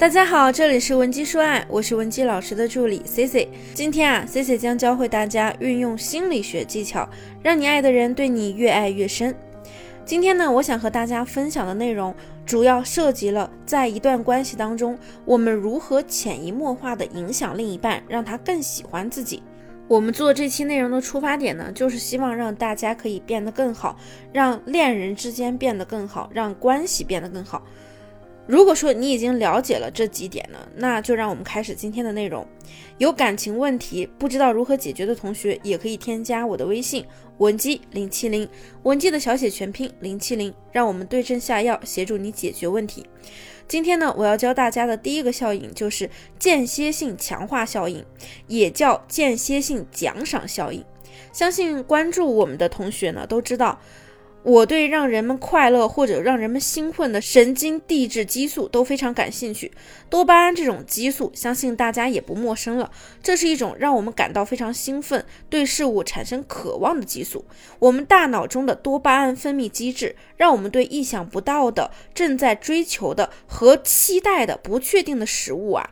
大家好，这里是文姬说爱，我是文姬老师的助理 C C。今天啊，C C 将教会大家运用心理学技巧，让你爱的人对你越爱越深。今天呢，我想和大家分享的内容，主要涉及了在一段关系当中，我们如何潜移默化的影响另一半，让他更喜欢自己。我们做这期内容的出发点呢，就是希望让大家可以变得更好，让恋人之间变得更好，让关系变得更好。如果说你已经了解了这几点呢，那就让我们开始今天的内容。有感情问题不知道如何解决的同学，也可以添加我的微信文姬零七零，文姬的小写全拼零七零，让我们对症下药，协助你解决问题。今天呢，我要教大家的第一个效应就是间歇性强化效应，也叫间歇性奖赏效应。相信关注我们的同学呢，都知道。我对让人们快乐或者让人们兴奋的神经递质激素都非常感兴趣。多巴胺这种激素，相信大家也不陌生了。这是一种让我们感到非常兴奋、对事物产生渴望的激素。我们大脑中的多巴胺分泌机制，让我们对意想不到的、正在追求的和期待的不确定的食物啊。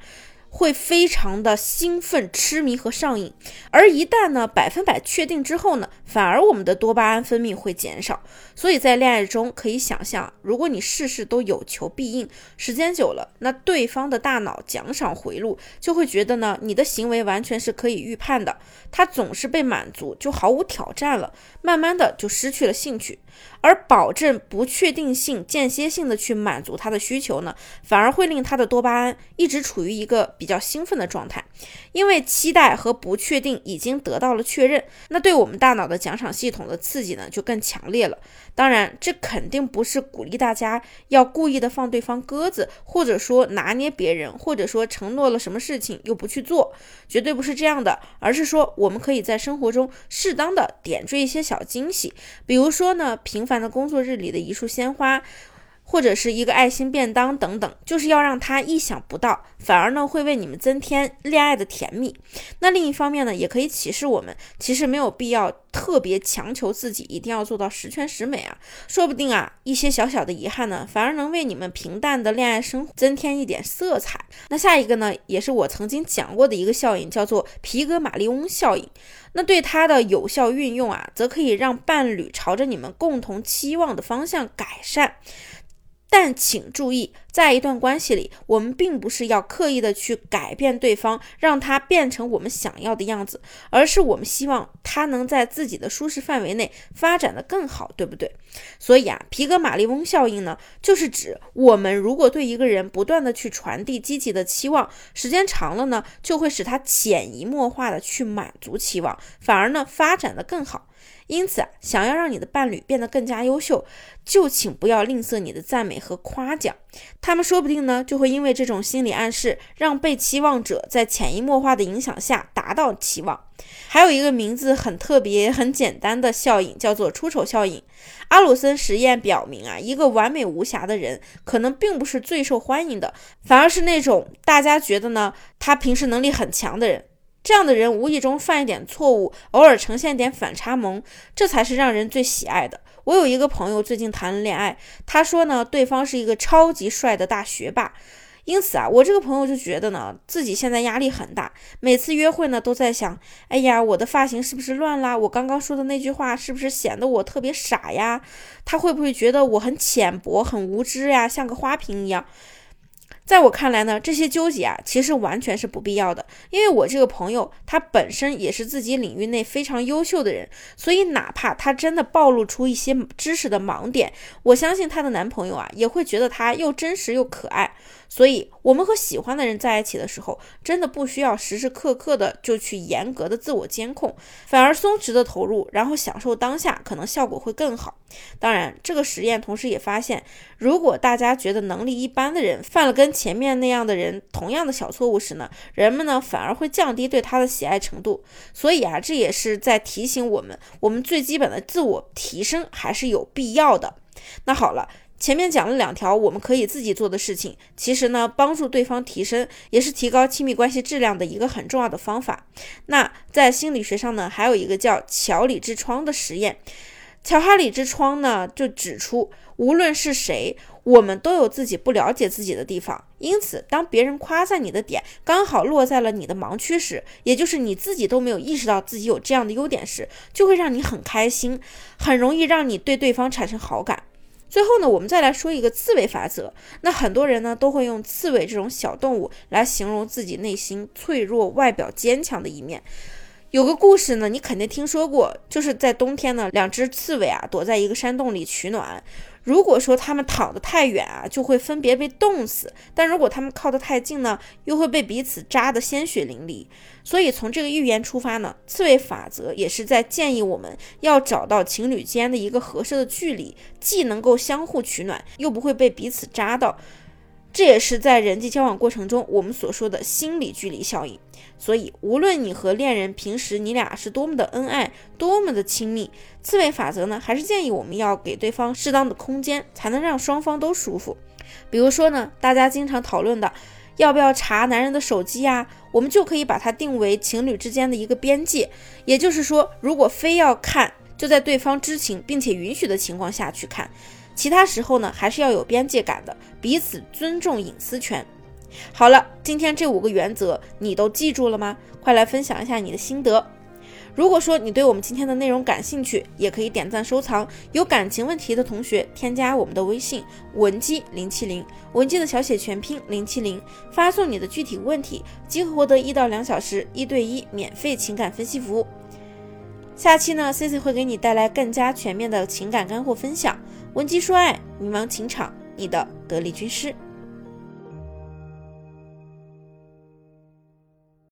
会非常的兴奋、痴迷和上瘾，而一旦呢百分百确定之后呢，反而我们的多巴胺分泌会减少。所以在恋爱中可以想象，如果你事事都有求必应，时间久了，那对方的大脑奖赏回路就会觉得呢，你的行为完全是可以预判的，他总是被满足，就毫无挑战了，慢慢的就失去了兴趣。而保证不确定性、间歇性的去满足他的需求呢，反而会令他的多巴胺一直处于一个比较兴奋的状态，因为期待和不确定已经得到了确认，那对我们大脑的奖赏系统的刺激呢就更强烈了。当然，这肯定不是鼓励大家要故意的放对方鸽子，或者说拿捏别人，或者说承诺了什么事情又不去做，绝对不是这样的，而是说我们可以在生活中适当的点缀一些小惊喜，比如说呢，平凡的工作日里的一束鲜花。或者是一个爱心便当等等，就是要让他意想不到，反而呢会为你们增添恋爱的甜蜜。那另一方面呢，也可以启示我们，其实没有必要特别强求自己一定要做到十全十美啊。说不定啊，一些小小的遗憾呢，反而能为你们平淡的恋爱生活增添一点色彩。那下一个呢，也是我曾经讲过的一个效应，叫做皮格马利翁效应。那对它的有效运用啊，则可以让伴侣朝着你们共同期望的方向改善。但请注意，在一段关系里，我们并不是要刻意的去改变对方，让他变成我们想要的样子，而是我们希望他能在自己的舒适范围内发展的更好，对不对？所以啊，皮格马利翁效应呢，就是指我们如果对一个人不断的去传递积极的期望，时间长了呢，就会使他潜移默化的去满足期望，反而呢发展的更好。因此啊，想要让你的伴侣变得更加优秀，就请不要吝啬你的赞美和夸奖。他们说不定呢，就会因为这种心理暗示，让被期望者在潜移默化的影响下达到期望。还有一个名字很特别、很简单的效应，叫做出丑效应。阿鲁森实验表明啊，一个完美无瑕的人，可能并不是最受欢迎的，反而是那种大家觉得呢，他平时能力很强的人。这样的人无意中犯一点错误，偶尔呈现点反差萌，这才是让人最喜爱的。我有一个朋友最近谈了恋爱，他说呢，对方是一个超级帅的大学霸，因此啊，我这个朋友就觉得呢，自己现在压力很大，每次约会呢都在想，哎呀，我的发型是不是乱啦？我刚刚说的那句话是不是显得我特别傻呀？他会不会觉得我很浅薄、很无知呀，像个花瓶一样？在我看来呢，这些纠结啊，其实完全是不必要的。因为我这个朋友，他本身也是自己领域内非常优秀的人，所以哪怕他真的暴露出一些知识的盲点，我相信她的男朋友啊，也会觉得她又真实又可爱。所以，我们和喜欢的人在一起的时候，真的不需要时时刻刻的就去严格的自我监控，反而松弛的投入，然后享受当下，可能效果会更好。当然，这个实验同时也发现，如果大家觉得能力一般的人犯了跟前面那样的人同样的小错误时呢，人们呢反而会降低对他的喜爱程度。所以啊，这也是在提醒我们，我们最基本的自我提升还是有必要的。那好了。前面讲了两条我们可以自己做的事情，其实呢，帮助对方提升也是提高亲密关系质量的一个很重要的方法。那在心理学上呢，还有一个叫乔里之窗的实验。乔哈里之窗呢，就指出，无论是谁，我们都有自己不了解自己的地方。因此，当别人夸赞你的点刚好落在了你的盲区时，也就是你自己都没有意识到自己有这样的优点时，就会让你很开心，很容易让你对对方产生好感。最后呢，我们再来说一个刺猬法则。那很多人呢都会用刺猬这种小动物来形容自己内心脆弱、外表坚强的一面。有个故事呢，你肯定听说过，就是在冬天呢，两只刺猬啊躲在一个山洞里取暖。如果说他们躺得太远啊，就会分别被冻死；但如果他们靠得太近呢，又会被彼此扎得鲜血淋漓。所以从这个预言出发呢，刺猬法则也是在建议我们要找到情侣间的一个合适的距离，既能够相互取暖，又不会被彼此扎到。这也是在人际交往过程中我们所说的心理距离效应。所以，无论你和恋人平时你俩是多么的恩爱，多么的亲密，刺猬法则呢，还是建议我们要给对方适当的空间，才能让双方都舒服。比如说呢，大家经常讨论的，要不要查男人的手机呀？我们就可以把它定为情侣之间的一个边界。也就是说，如果非要看，就在对方知情并且允许的情况下去看。其他时候呢，还是要有边界感的，彼此尊重隐私权。好了，今天这五个原则你都记住了吗？快来分享一下你的心得。如果说你对我们今天的内容感兴趣，也可以点赞收藏。有感情问题的同学，添加我们的微信文姬零七零，文姬的小写全拼零七零，发送你的具体问题，即可获得一到两小时一对一免费情感分析服务。下期呢，C C 会给你带来更加全面的情感干货分享。文姬说爱，迷茫情场，你的得力军师。